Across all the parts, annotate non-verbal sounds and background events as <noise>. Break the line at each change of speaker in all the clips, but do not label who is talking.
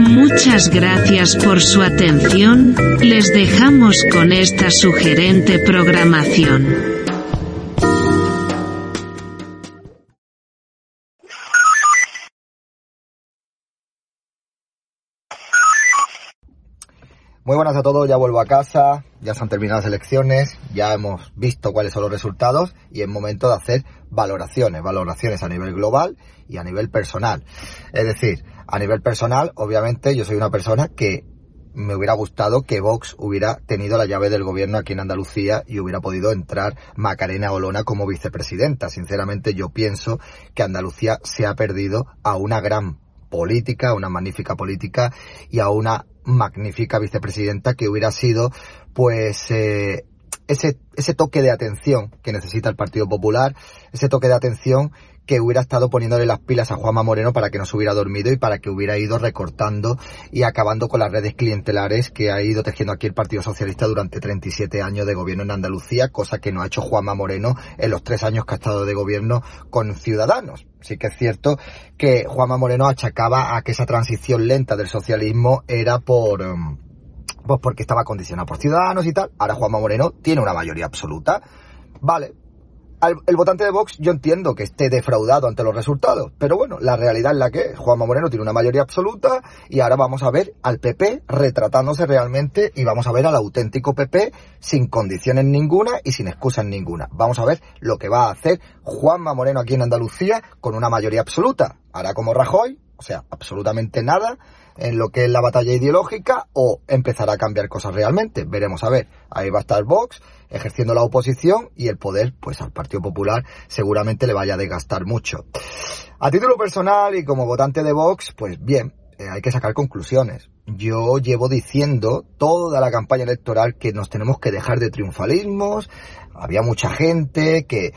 Muchas gracias por su atención, les dejamos con esta sugerente programación.
Muy buenas a todos, ya vuelvo a casa, ya se han terminado las elecciones, ya hemos visto cuáles son los resultados y es momento de hacer valoraciones, valoraciones a nivel global y a nivel personal. Es decir, a nivel personal, obviamente, yo soy una persona que me hubiera gustado que Vox hubiera tenido la llave del gobierno aquí en Andalucía y hubiera podido entrar Macarena Olona como vicepresidenta. Sinceramente, yo pienso que Andalucía se ha perdido a una gran política, una magnífica política y a una magnífica vicepresidenta que hubiera sido, pues, eh, ese, ese toque de atención que necesita el Partido Popular, ese toque de atención que hubiera estado poniéndole las pilas a Juanma Moreno para que no se hubiera dormido y para que hubiera ido recortando y acabando con las redes clientelares que ha ido tejiendo aquí el Partido Socialista durante 37 años de gobierno en Andalucía, cosa que no ha hecho Juanma Moreno en los tres años que ha estado de gobierno con Ciudadanos. Sí que es cierto que Juanma Moreno achacaba a que esa transición lenta del socialismo era por... Pues porque estaba condicionada por ciudadanos y tal. Ahora Juanma Moreno tiene una mayoría absoluta. Vale, el votante de Vox yo entiendo que esté defraudado ante los resultados, pero bueno, la realidad es la que Juanma Moreno tiene una mayoría absoluta y ahora vamos a ver al PP retratándose realmente y vamos a ver al auténtico PP sin condiciones ninguna y sin excusas ninguna. Vamos a ver lo que va a hacer Juanma Moreno aquí en Andalucía con una mayoría absoluta. Hará como Rajoy, o sea, absolutamente nada en lo que es la batalla ideológica o empezará a cambiar cosas realmente. Veremos a ver. Ahí va a estar Vox ejerciendo la oposición y el poder, pues al Partido Popular seguramente le vaya a desgastar mucho. A título personal y como votante de Vox, pues bien, eh, hay que sacar conclusiones. Yo llevo diciendo toda la campaña electoral que nos tenemos que dejar de triunfalismos. Había mucha gente que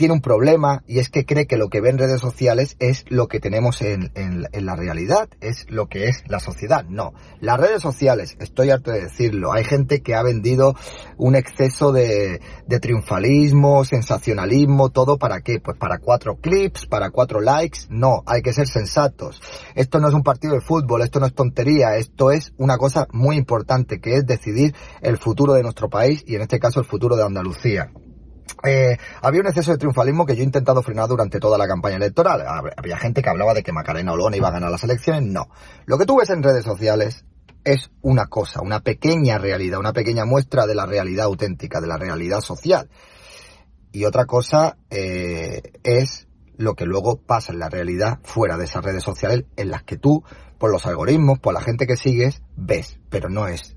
tiene un problema y es que cree que lo que ve en redes sociales es lo que tenemos en, la realidad, es lo que es la sociedad. No, las redes sociales, estoy harto de decirlo, hay gente que ha vendido un exceso de, de triunfalismo, sensacionalismo, todo para qué? Pues para cuatro clips, para cuatro likes. No, hay que ser sensatos. Esto no es un partido de fútbol, esto no es tontería, esto es una cosa muy importante que es decidir el futuro de nuestro país y en este caso el futuro de Andalucía. Eh, había un exceso de triunfalismo que yo he intentado frenar durante toda la campaña electoral. Había gente que hablaba de que Macarena Olona iba a ganar las elecciones. No. Lo que tú ves en redes sociales es una cosa, una pequeña realidad, una pequeña muestra de la realidad auténtica, de la realidad social. Y otra cosa eh, es lo que luego pasa en la realidad fuera de esas redes sociales en las que tú, por los algoritmos, por la gente que sigues, ves, pero no es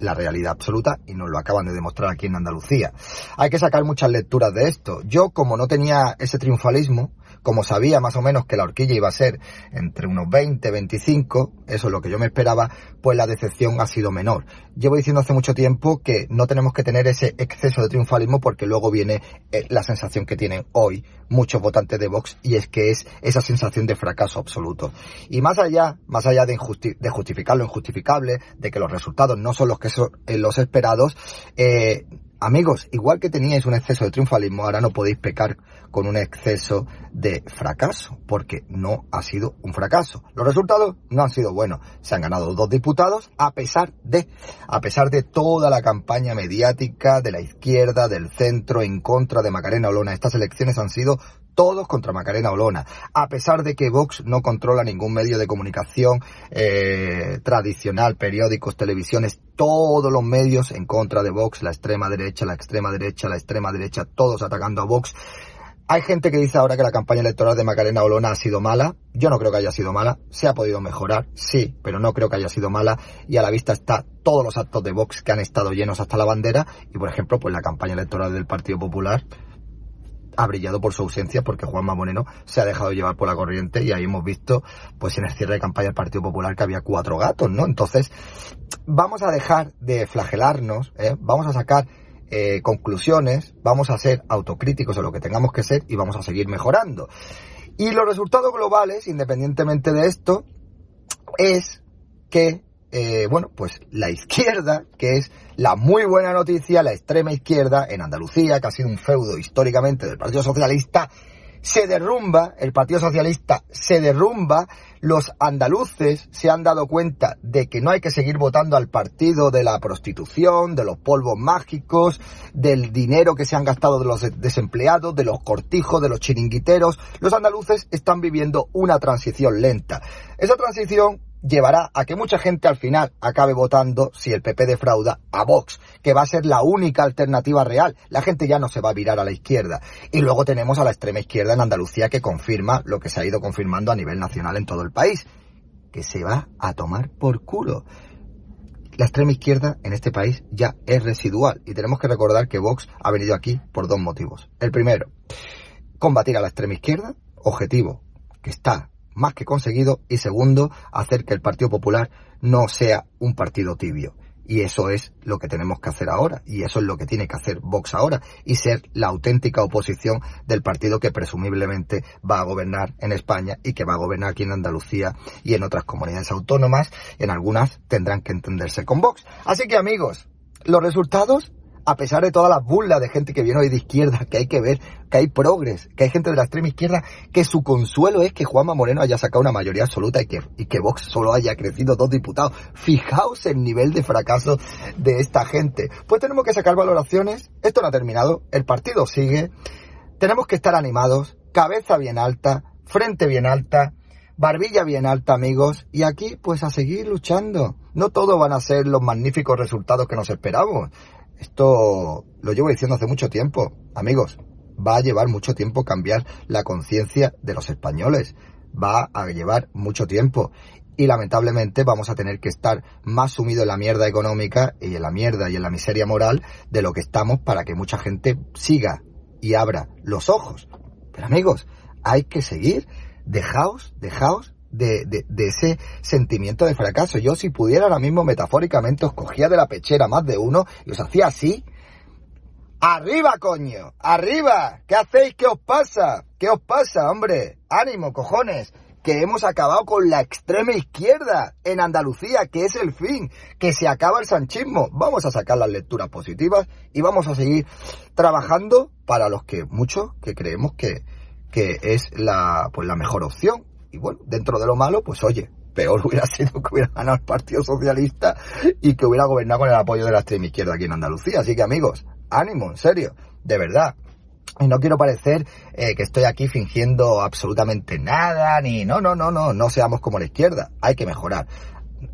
la realidad absoluta y nos lo acaban de demostrar aquí en Andalucía. Hay que sacar muchas lecturas de esto. Yo, como no tenía ese triunfalismo, como sabía más o menos que la horquilla iba a ser entre unos 20, 25, eso es lo que yo me esperaba, pues la decepción ha sido menor. Llevo diciendo hace mucho tiempo que no tenemos que tener ese exceso de triunfalismo porque luego viene eh, la sensación que tienen hoy muchos votantes de Vox y es que es esa sensación de fracaso absoluto. Y más allá, más allá de, justificar lo injustificable, de que los resultados no son los que son eh, los esperados, eh, Amigos, igual que teníais un exceso de triunfalismo, ahora no podéis pecar con un exceso de fracaso, porque no ha sido un fracaso. Los resultados no han sido buenos. Se han ganado dos diputados a pesar de, a pesar de toda la campaña mediática de la izquierda, del centro, en contra de Macarena Olona. Estas elecciones han sido todos contra Macarena Olona, a pesar de que Vox no controla ningún medio de comunicación eh, tradicional, periódicos, televisiones, todos los medios en contra de Vox, la extrema derecha, la extrema derecha, la extrema derecha, todos atacando a Vox. Hay gente que dice ahora que la campaña electoral de Macarena Olona ha sido mala. Yo no creo que haya sido mala. Se ha podido mejorar, sí, pero no creo que haya sido mala. Y a la vista está todos los actos de Vox que han estado llenos hasta la bandera. Y por ejemplo, pues la campaña electoral del Partido Popular ha brillado por su ausencia porque Juanma Moreno se ha dejado llevar por la corriente y ahí hemos visto, pues en el cierre de campaña del Partido Popular que había cuatro gatos, ¿no? Entonces, vamos a dejar de flagelarnos, ¿eh? vamos a sacar eh, conclusiones, vamos a ser autocríticos de lo que tengamos que ser y vamos a seguir mejorando. Y los resultados globales, independientemente de esto, es que, eh, bueno, pues la <laughs> izquierda, que es la muy buena noticia, la extrema izquierda en Andalucía, que ha sido un feudo históricamente del Partido Socialista, se derrumba, el Partido Socialista se derrumba, los andaluces se han dado cuenta de que no hay que seguir votando al partido de la prostitución, de los polvos mágicos, del dinero que se han gastado de los desempleados, de los cortijos, de los chiringuiteros. Los andaluces están viviendo una transición lenta. Esa transición llevará a que mucha gente al final acabe votando, si el PP defrauda, a Vox, que va a ser la única alternativa real. La gente ya no se va a virar a la izquierda. Y luego tenemos a la extrema izquierda en Andalucía que confirma lo que se ha ido confirmando a nivel nacional en todo el país, que se va a tomar por culo. La extrema izquierda en este país ya es residual y tenemos que recordar que Vox ha venido aquí por dos motivos. El primero, combatir a la extrema izquierda, objetivo que está más que conseguido. Y segundo, hacer que el Partido Popular no sea un partido tibio. Y eso es lo que tenemos que hacer ahora. Y eso es lo que tiene que hacer Vox ahora. Y ser la auténtica oposición del partido que presumiblemente va a gobernar en España y que va a gobernar aquí en Andalucía y en otras comunidades autónomas. En algunas tendrán que entenderse con Vox. Así que amigos, los resultados a pesar de todas las burlas de gente que viene hoy de izquierda, que hay que ver, que hay progres, que hay gente de la extrema izquierda, que su consuelo es que Juanma Moreno haya sacado una mayoría absoluta y que, y que Vox solo haya crecido dos diputados. Fijaos el nivel de fracaso de esta gente. Pues tenemos que sacar valoraciones. Esto no ha terminado. El partido sigue. Tenemos que estar animados. Cabeza bien alta. Frente bien alta. Barbilla bien alta, amigos. Y aquí, pues a seguir luchando. No todo van a ser los magníficos resultados que nos esperamos. Esto lo llevo diciendo hace mucho tiempo. Amigos, va a llevar mucho tiempo cambiar la conciencia de los españoles. Va a llevar mucho tiempo. Y lamentablemente vamos a tener que estar más sumidos en la mierda económica y en la mierda y en la miseria moral de lo que estamos para que mucha gente siga y abra los ojos. Pero amigos, hay que seguir. Dejaos, dejaos de, de, ese sentimiento de fracaso. Yo si pudiera ahora mismo metafóricamente os cogía de la pechera más de uno y os hacía así. Arriba, coño, arriba. ¿Qué hacéis? ¿Qué os pasa? ¿Qué os pasa, hombre? Ánimo, cojones. Que hemos acabado con la extrema izquierda en Andalucía, que es el fin, que se acaba el sanchismo. Vamos a sacar las lecturas positivas y vamos a seguir trabajando para los que muchos que creemos que, que es la, pues la mejor opción y bueno, dentro de lo malo, pues oye, peor <laughs> hubiera sido que hubiera ganado el Partido Socialista y que hubiera gobernado con el apoyo de la extrema izquierda aquí en Andalucía. Así que amigos, ánimo, en serio, de verdad. Y no quiero parecer eh, que estoy aquí fingiendo absolutamente nada, ni no, no, no, no, no seamos como la izquierda, hay que mejorar.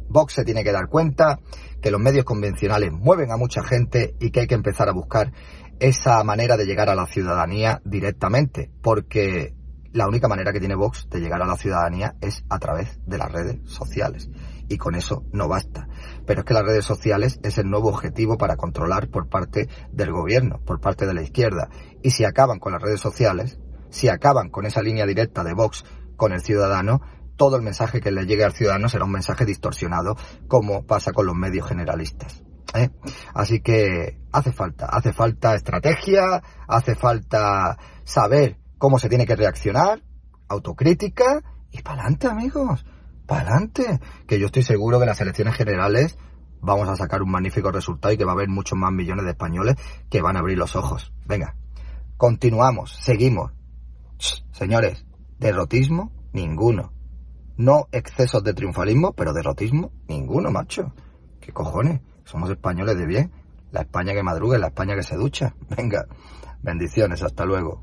Vox se tiene que dar cuenta que los medios convencionales mueven a mucha gente y que hay que empezar a buscar esa manera de llegar a la ciudadanía directamente, porque la única manera que tiene Vox de llegar a la ciudadanía es a través de las redes sociales. Y con eso no basta. Pero es que las redes sociales es el nuevo objetivo para controlar por parte del gobierno, por parte de la izquierda. Y si acaban con las redes sociales, si acaban con esa línea directa de Vox con el ciudadano, todo el mensaje que le llegue al ciudadano será un mensaje distorsionado, como pasa con los medios generalistas. ¿eh? Así que hace falta, hace falta estrategia, hace falta saber cómo se tiene que reaccionar, autocrítica y para adelante, amigos, para adelante. Que yo estoy seguro que las elecciones generales vamos a sacar un magnífico resultado y que va a haber muchos más millones de españoles que van a abrir los ojos. Venga, continuamos, seguimos. señores, derrotismo, ninguno. No excesos de triunfalismo, pero derrotismo, ninguno, macho. ¿Qué cojones? Somos españoles de bien. La España que madruga, la España que se ducha. Venga, bendiciones, hasta luego.